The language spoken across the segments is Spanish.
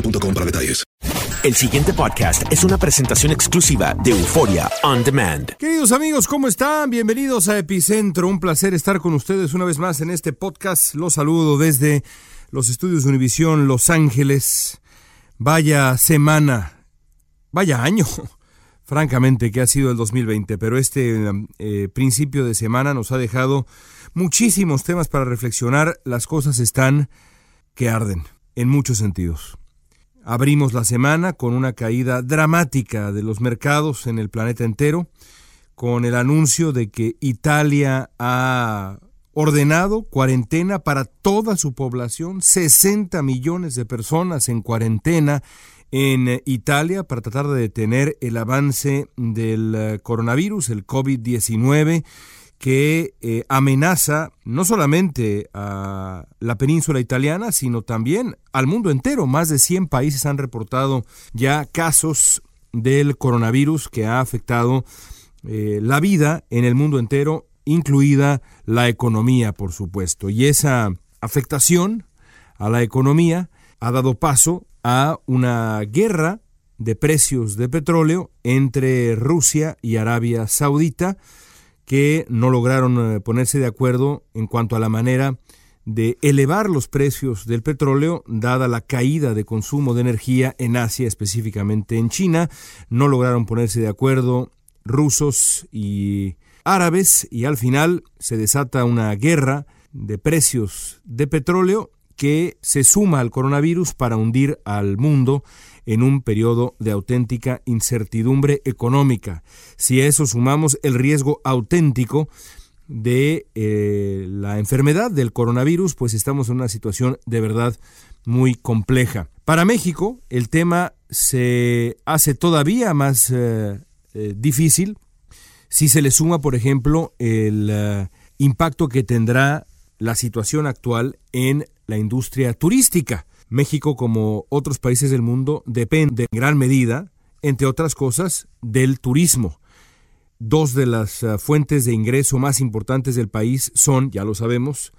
boostmobile.com para detalles. El siguiente podcast es una presentación exclusiva de Euforia On Demand. Queridos amigos, ¿cómo están? Bienvenidos a Epicentro. Un placer estar con ustedes una vez más en este podcast. Los saludo desde los estudios de Univisión Los Ángeles. Vaya semana, vaya año, francamente, que ha sido el 2020, pero este eh, principio de semana nos ha dejado muchísimos temas para reflexionar. Las cosas están que arden en muchos sentidos. Abrimos la semana con una caída dramática de los mercados en el planeta entero, con el anuncio de que Italia ha ordenado cuarentena para toda su población, 60 millones de personas en cuarentena en Italia para tratar de detener el avance del coronavirus, el COVID-19 que eh, amenaza no solamente a la península italiana, sino también al mundo entero. Más de 100 países han reportado ya casos del coronavirus que ha afectado eh, la vida en el mundo entero, incluida la economía, por supuesto. Y esa afectación a la economía ha dado paso a una guerra de precios de petróleo entre Rusia y Arabia Saudita, que no lograron eh, ponerse de acuerdo en cuanto a la manera de elevar los precios del petróleo, dada la caída de consumo de energía en Asia, específicamente en China. No lograron ponerse de acuerdo rusos y árabes y al final se desata una guerra de precios de petróleo que se suma al coronavirus para hundir al mundo en un periodo de auténtica incertidumbre económica. Si a eso sumamos el riesgo auténtico de eh, la enfermedad del coronavirus, pues estamos en una situación de verdad muy compleja. Para México, el tema se hace todavía más eh, eh, difícil si se le suma, por ejemplo, el impacto que tendrá la situación actual en la industria turística. México, como otros países del mundo, depende en gran medida, entre otras cosas, del turismo. Dos de las uh, fuentes de ingreso más importantes del país son, ya lo sabemos,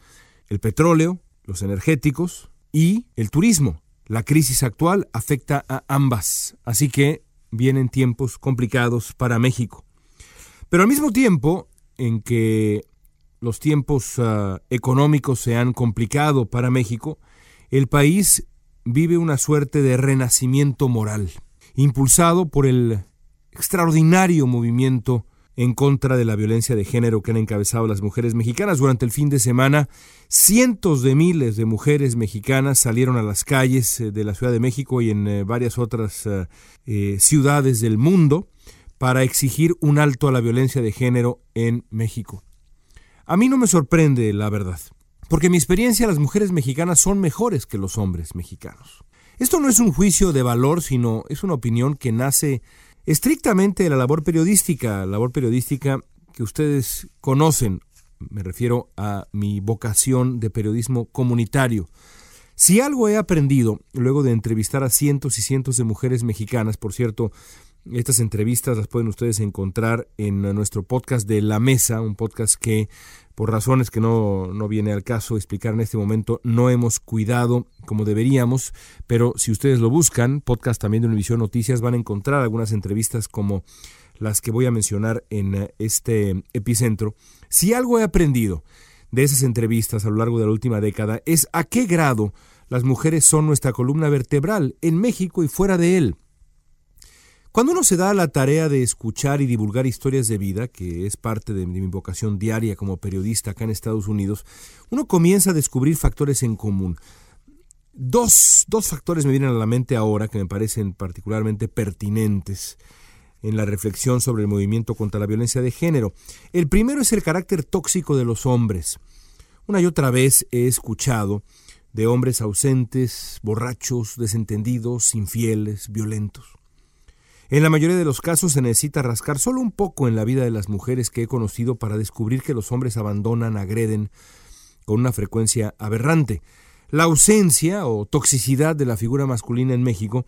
el petróleo, los energéticos y el turismo. La crisis actual afecta a ambas, así que vienen tiempos complicados para México. Pero al mismo tiempo en que los tiempos uh, económicos se han complicado para México, el país vive una suerte de renacimiento moral, impulsado por el extraordinario movimiento en contra de la violencia de género que han encabezado las mujeres mexicanas. Durante el fin de semana, cientos de miles de mujeres mexicanas salieron a las calles de la Ciudad de México y en eh, varias otras eh, ciudades del mundo para exigir un alto a la violencia de género en México. A mí no me sorprende la verdad, porque en mi experiencia las mujeres mexicanas son mejores que los hombres mexicanos. Esto no es un juicio de valor, sino es una opinión que nace estrictamente de la labor periodística, labor periodística que ustedes conocen. Me refiero a mi vocación de periodismo comunitario. Si algo he aprendido luego de entrevistar a cientos y cientos de mujeres mexicanas, por cierto, estas entrevistas las pueden ustedes encontrar en nuestro podcast de La Mesa, un podcast que por razones que no, no, viene al caso explicar en este momento, no hemos cuidado como deberíamos, pero si ustedes lo buscan, podcast también de Univisión Noticias, van a encontrar algunas entrevistas como las que voy a mencionar en este epicentro. Si algo he aprendido de esas entrevistas a lo largo de la última década es a qué grado las mujeres son nuestra columna vertebral en México y fuera de él. Cuando uno se da la tarea de escuchar y divulgar historias de vida, que es parte de mi vocación diaria como periodista acá en Estados Unidos, uno comienza a descubrir factores en común. Dos, dos factores me vienen a la mente ahora que me parecen particularmente pertinentes en la reflexión sobre el movimiento contra la violencia de género. El primero es el carácter tóxico de los hombres. Una y otra vez he escuchado de hombres ausentes, borrachos, desentendidos, infieles, violentos. En la mayoría de los casos se necesita rascar solo un poco en la vida de las mujeres que he conocido para descubrir que los hombres abandonan, agreden con una frecuencia aberrante. La ausencia o toxicidad de la figura masculina en México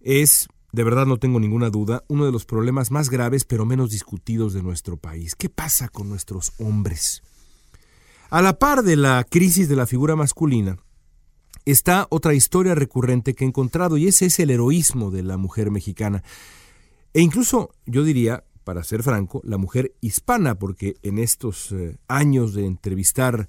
es de verdad no tengo ninguna duda, uno de los problemas más graves pero menos discutidos de nuestro país. ¿Qué pasa con nuestros hombres? A la par de la crisis de la figura masculina, está otra historia recurrente que he encontrado y ese es el heroísmo de la mujer mexicana. E incluso, yo diría, para ser franco, la mujer hispana, porque en estos eh, años de entrevistar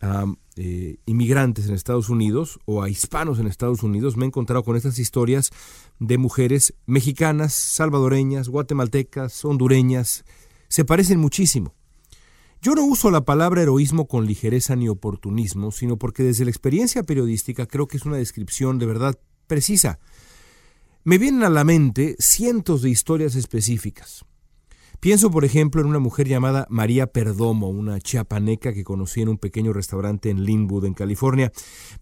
a eh, inmigrantes en Estados Unidos o a hispanos en Estados Unidos, me he encontrado con estas historias de mujeres mexicanas, salvadoreñas, guatemaltecas, hondureñas. Se parecen muchísimo. Yo no uso la palabra heroísmo con ligereza ni oportunismo, sino porque desde la experiencia periodística creo que es una descripción de verdad precisa. Me vienen a la mente cientos de historias específicas. Pienso, por ejemplo, en una mujer llamada María Perdomo, una chiapaneca que conocí en un pequeño restaurante en Linwood, en California.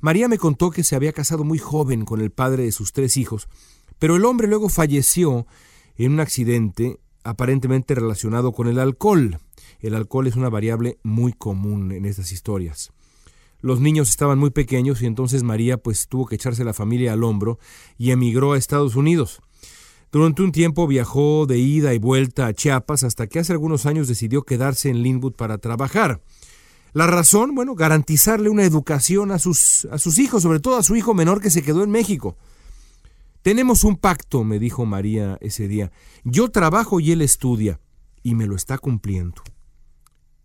María me contó que se había casado muy joven con el padre de sus tres hijos, pero el hombre luego falleció en un accidente aparentemente relacionado con el alcohol. El alcohol es una variable muy común en estas historias. Los niños estaban muy pequeños y entonces María pues tuvo que echarse la familia al hombro y emigró a Estados Unidos. Durante un tiempo viajó de ida y vuelta a Chiapas hasta que hace algunos años decidió quedarse en Linwood para trabajar. La razón, bueno, garantizarle una educación a sus, a sus hijos, sobre todo a su hijo menor que se quedó en México. Tenemos un pacto, me dijo María ese día. Yo trabajo y él estudia, y me lo está cumpliendo.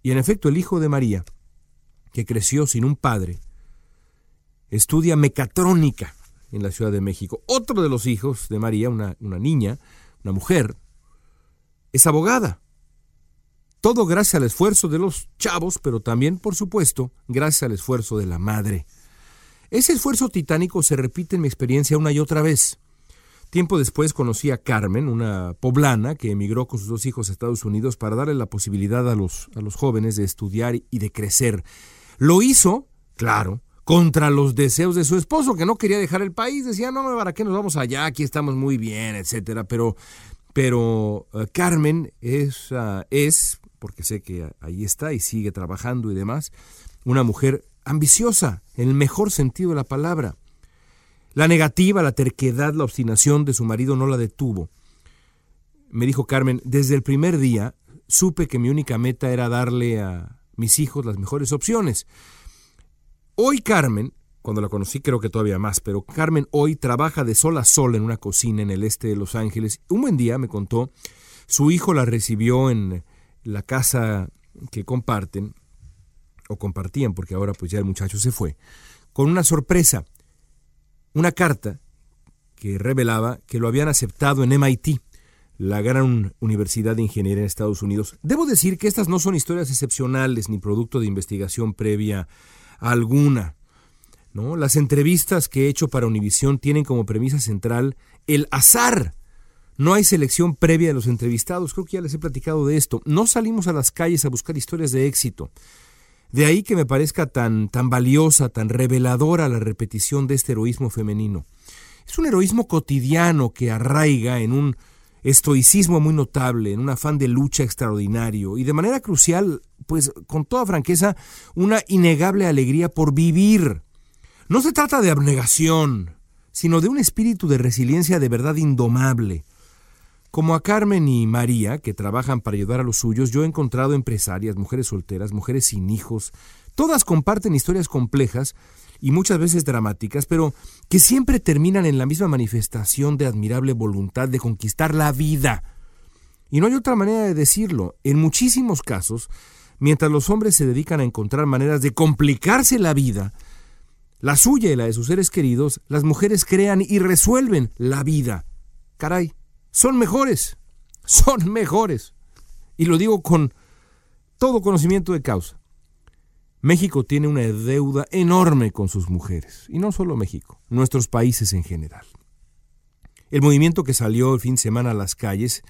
Y en efecto, el hijo de María, que creció sin un padre, estudia mecatrónica en la Ciudad de México. Otro de los hijos de María, una, una niña, una mujer, es abogada. Todo gracias al esfuerzo de los chavos, pero también, por supuesto, gracias al esfuerzo de la madre. Ese esfuerzo titánico se repite en mi experiencia una y otra vez. Tiempo después conocí a Carmen, una poblana que emigró con sus dos hijos a Estados Unidos para darle la posibilidad a los, a los jóvenes de estudiar y de crecer. Lo hizo, claro, contra los deseos de su esposo, que no quería dejar el país. Decía, no, ¿para qué nos vamos allá? Aquí estamos muy bien, etcétera. Pero, pero uh, Carmen es, uh, es, porque sé que ahí está y sigue trabajando y demás, una mujer ambiciosa, en el mejor sentido de la palabra. La negativa, la terquedad, la obstinación de su marido no la detuvo. Me dijo Carmen, desde el primer día supe que mi única meta era darle a mis hijos las mejores opciones. Hoy Carmen, cuando la conocí creo que todavía más, pero Carmen hoy trabaja de sol a sol en una cocina en el este de Los Ángeles. Un buen día me contó, su hijo la recibió en la casa que comparten, o compartían porque ahora pues ya el muchacho se fue, con una sorpresa, una carta que revelaba que lo habían aceptado en MIT, la gran universidad de ingeniería en Estados Unidos. Debo decir que estas no son historias excepcionales ni producto de investigación previa alguna. ¿no? Las entrevistas que he hecho para Univisión tienen como premisa central el azar. No hay selección previa de los entrevistados, creo que ya les he platicado de esto. No salimos a las calles a buscar historias de éxito. De ahí que me parezca tan, tan valiosa, tan reveladora la repetición de este heroísmo femenino. Es un heroísmo cotidiano que arraiga en un estoicismo muy notable, en un afán de lucha extraordinario y de manera crucial, pues con toda franqueza, una innegable alegría por vivir. No se trata de abnegación, sino de un espíritu de resiliencia de verdad indomable. Como a Carmen y María, que trabajan para ayudar a los suyos, yo he encontrado empresarias, mujeres solteras, mujeres sin hijos. Todas comparten historias complejas y muchas veces dramáticas, pero que siempre terminan en la misma manifestación de admirable voluntad de conquistar la vida. Y no hay otra manera de decirlo. En muchísimos casos, mientras los hombres se dedican a encontrar maneras de complicarse la vida, la suya y la de sus seres queridos, las mujeres crean y resuelven la vida. Caray, son mejores, son mejores. Y lo digo con todo conocimiento de causa. México tiene una deuda enorme con sus mujeres, y no solo México, nuestros países en general. El movimiento que salió el fin de semana a las calles,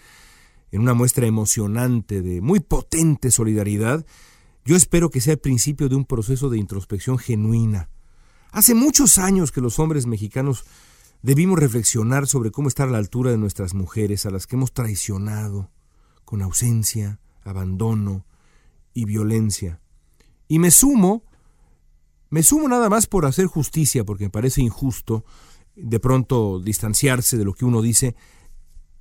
en una muestra emocionante de muy potente solidaridad, yo espero que sea el principio de un proceso de introspección genuina. Hace muchos años que los hombres mexicanos debimos reflexionar sobre cómo estar a la altura de nuestras mujeres, a las que hemos traicionado, con ausencia, abandono y violencia. Y me sumo, me sumo nada más por hacer justicia, porque me parece injusto de pronto distanciarse de lo que uno dice.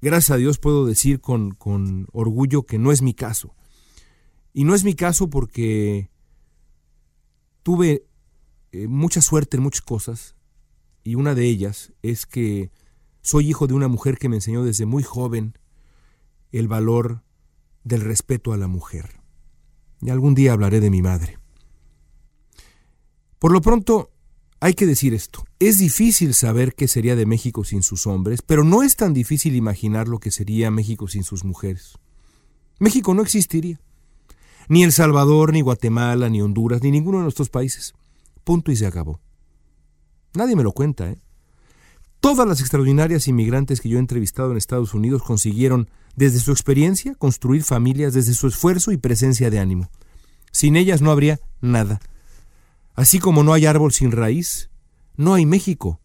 Gracias a Dios puedo decir con, con orgullo que no es mi caso. Y no es mi caso porque tuve eh, mucha suerte en muchas cosas, y una de ellas es que soy hijo de una mujer que me enseñó desde muy joven el valor del respeto a la mujer. Y algún día hablaré de mi madre. Por lo pronto, hay que decir esto. Es difícil saber qué sería de México sin sus hombres, pero no es tan difícil imaginar lo que sería México sin sus mujeres. México no existiría. Ni El Salvador, ni Guatemala, ni Honduras, ni ninguno de nuestros países. Punto y se acabó. Nadie me lo cuenta, ¿eh? Todas las extraordinarias inmigrantes que yo he entrevistado en Estados Unidos consiguieron, desde su experiencia, construir familias desde su esfuerzo y presencia de ánimo. Sin ellas no habría nada. Así como no hay árbol sin raíz, no hay México.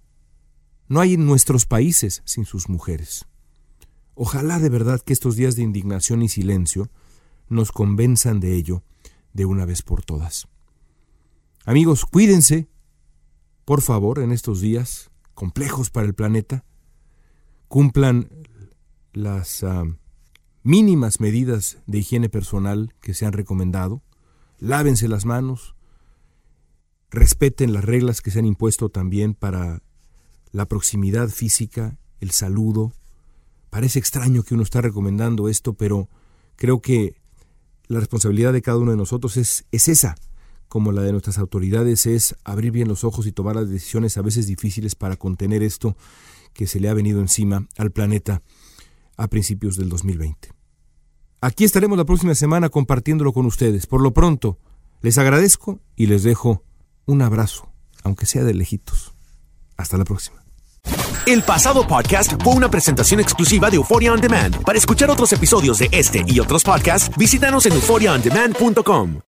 No hay nuestros países sin sus mujeres. Ojalá de verdad que estos días de indignación y silencio nos convenzan de ello de una vez por todas. Amigos, cuídense, por favor, en estos días complejos para el planeta, cumplan las ah, mínimas medidas de higiene personal que se han recomendado, lávense las manos, respeten las reglas que se han impuesto también para la proximidad física, el saludo. Parece extraño que uno está recomendando esto, pero creo que la responsabilidad de cada uno de nosotros es, es esa, como la de nuestras autoridades, es abrir bien los ojos y tomar las decisiones a veces difíciles para contener esto que se le ha venido encima al planeta a principios del 2020. Aquí estaremos la próxima semana compartiéndolo con ustedes. Por lo pronto, les agradezco y les dejo un abrazo, aunque sea de lejitos. Hasta la próxima. El pasado podcast fue una presentación exclusiva de Euphoria On Demand. Para escuchar otros episodios de este y otros podcasts, visítanos en euphoriaondemand.com.